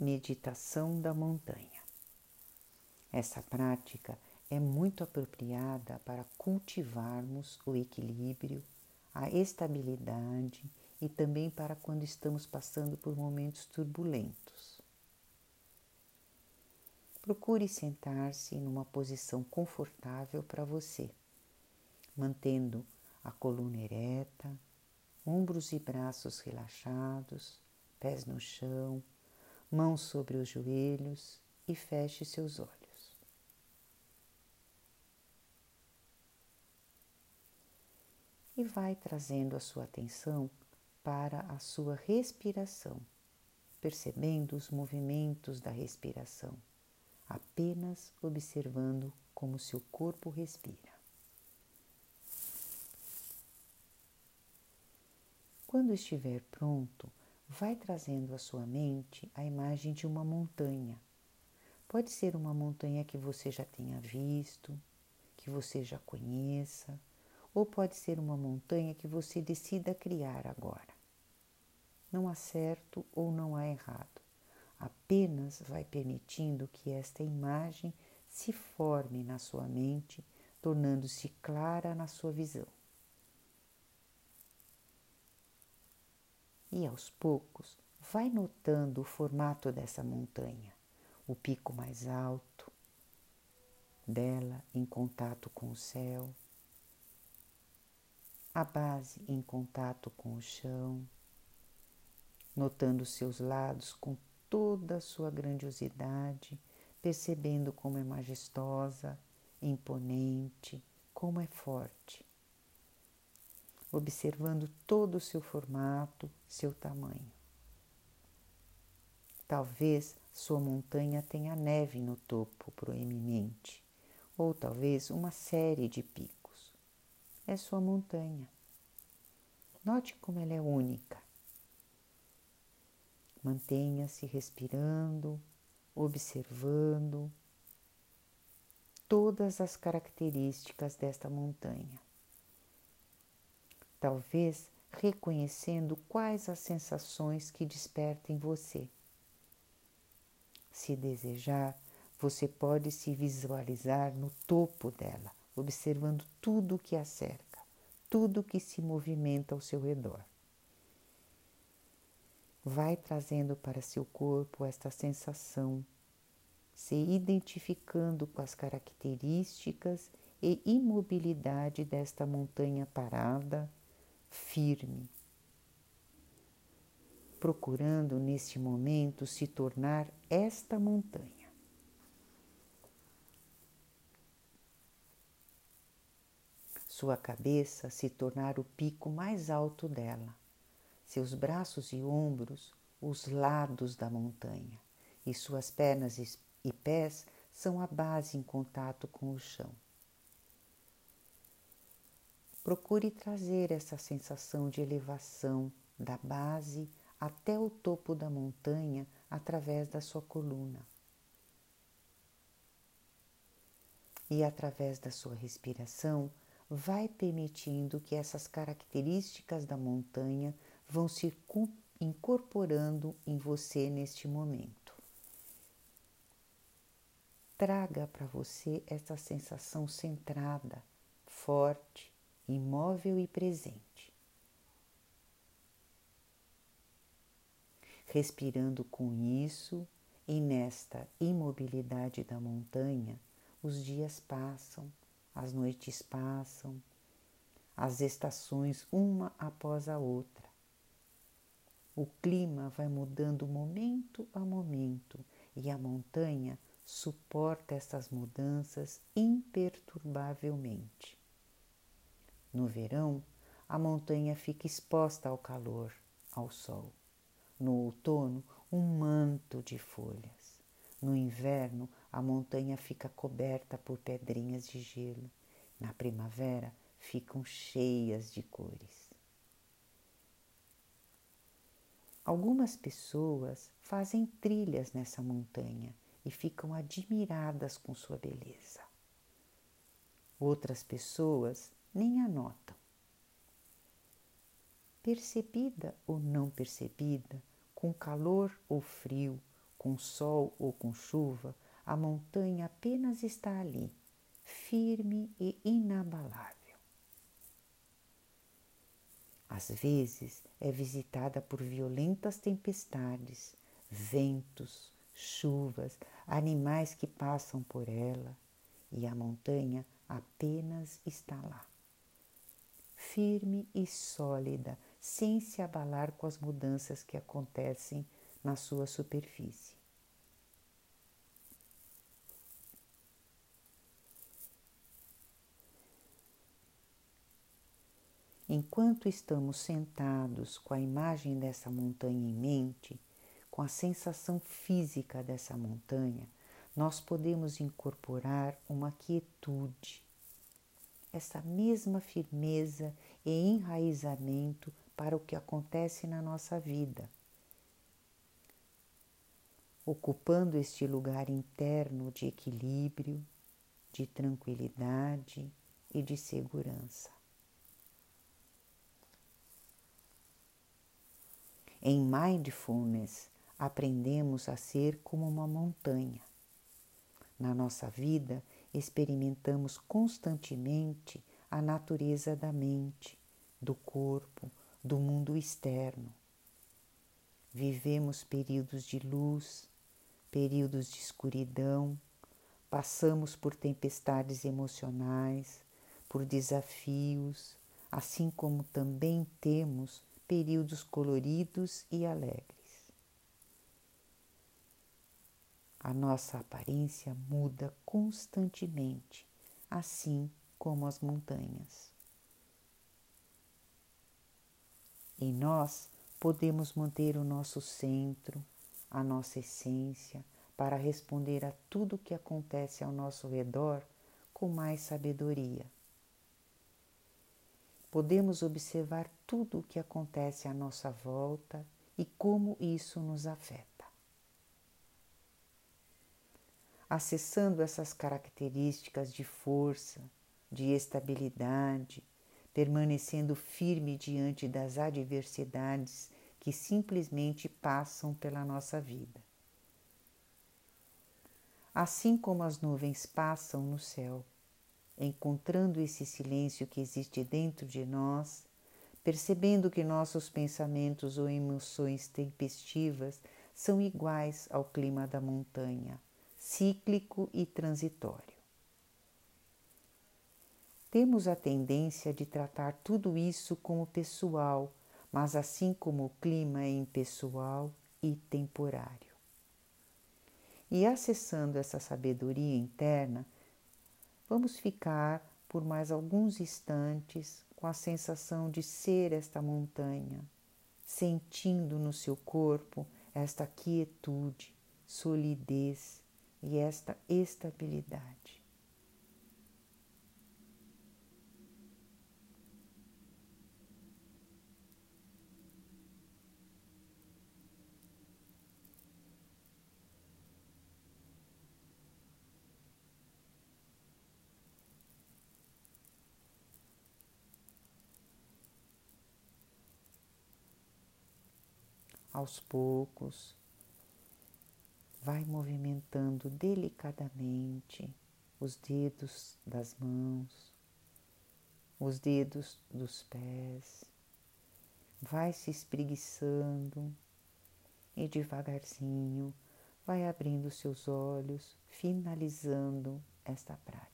meditação da montanha. Essa prática é muito apropriada para cultivarmos o equilíbrio, a estabilidade e também para quando estamos passando por momentos turbulentos. Procure sentar-se numa posição confortável para você, mantendo a coluna ereta, ombros e braços relaxados, pés no chão, mãos sobre os joelhos e feche seus olhos. E vai trazendo a sua atenção para a sua respiração, percebendo os movimentos da respiração, apenas observando como seu corpo respira. Quando estiver pronto, vai trazendo à sua mente a imagem de uma montanha. Pode ser uma montanha que você já tenha visto, que você já conheça, ou pode ser uma montanha que você decida criar agora. Não há certo ou não há errado, apenas vai permitindo que esta imagem se forme na sua mente, tornando-se clara na sua visão. E aos poucos vai notando o formato dessa montanha, o pico mais alto dela em contato com o céu, a base em contato com o chão, notando seus lados com toda a sua grandiosidade, percebendo como é majestosa, imponente, como é forte observando todo o seu formato, seu tamanho. Talvez sua montanha tenha neve no topo proeminente, ou talvez uma série de picos. É sua montanha. Note como ela é única. Mantenha-se respirando, observando todas as características desta montanha talvez reconhecendo quais as sensações que desperta em você. Se desejar, você pode se visualizar no topo dela, observando tudo o que a cerca, tudo que se movimenta ao seu redor. Vai trazendo para seu corpo esta sensação, se identificando com as características e imobilidade desta montanha parada firme, procurando neste momento se tornar esta montanha. Sua cabeça se tornar o pico mais alto dela, seus braços e ombros os lados da montanha, e suas pernas e pés são a base em contato com o chão. Procure trazer essa sensação de elevação da base até o topo da montanha através da sua coluna. E através da sua respiração, vai permitindo que essas características da montanha vão se incorporando em você neste momento. Traga para você essa sensação centrada, forte, imóvel e presente. Respirando com isso e nesta imobilidade da montanha, os dias passam, as noites passam, as estações uma após a outra. O clima vai mudando momento a momento e a montanha suporta essas mudanças imperturbavelmente. No verão, a montanha fica exposta ao calor, ao sol. No outono, um manto de folhas. No inverno, a montanha fica coberta por pedrinhas de gelo. Na primavera, ficam cheias de cores. Algumas pessoas fazem trilhas nessa montanha e ficam admiradas com sua beleza. Outras pessoas nem a notam. Percebida ou não percebida, com calor ou frio, com sol ou com chuva, a montanha apenas está ali, firme e inabalável. Às vezes é visitada por violentas tempestades, ventos, chuvas, animais que passam por ela, e a montanha apenas está lá, firme e sólida, sem se abalar com as mudanças que acontecem na sua superfície. Enquanto estamos sentados com a imagem dessa montanha em mente, com a sensação física dessa montanha, nós podemos incorporar uma quietude, essa mesma firmeza e enraizamento para o que acontece na nossa vida. Ocupando este lugar interno de equilíbrio, de tranquilidade e de segurança. Em mindfulness, aprendemos a ser como uma montanha. Na nossa vida, experimentamos constantemente a natureza da mente, do corpo, do mundo externo. Vivemos períodos de luz, períodos de escuridão, passamos por tempestades emocionais, por desafios, assim como também temos períodos coloridos e alegres. A nossa aparência muda constantemente, assim como as montanhas. E nós podemos manter o nosso centro, a nossa essência, para responder a tudo o que acontece ao nosso redor com mais sabedoria podemos observar tudo o que acontece à nossa volta e como isso nos afeta. Acessando essas características de força, de estabilidade, permanecendo firme diante das adversidades que simplesmente passam pela nossa vida. Assim como as nuvens passam no céu, encontrando esse silêncio que existe dentro de nós, percebendo que nossos pensamentos ou emoções tempestivas são iguais ao clima da montanha, cíclico e transitório. Temos a tendência de tratar tudo isso como pessoal, mas assim como o clima é impessoal e temporário. E acessando essa sabedoria interna, Vamos ficar por mais alguns instantes com a sensação de ser esta montanha, sentindo no seu corpo esta quietude, solidez e esta estabilidade. aos poucos, vai movimentando delicadamente os dedos das mãos, os dedos dos pés, vai se espreguiçando e devagarzinho vai abrindo seus olhos, finalizando esta prática.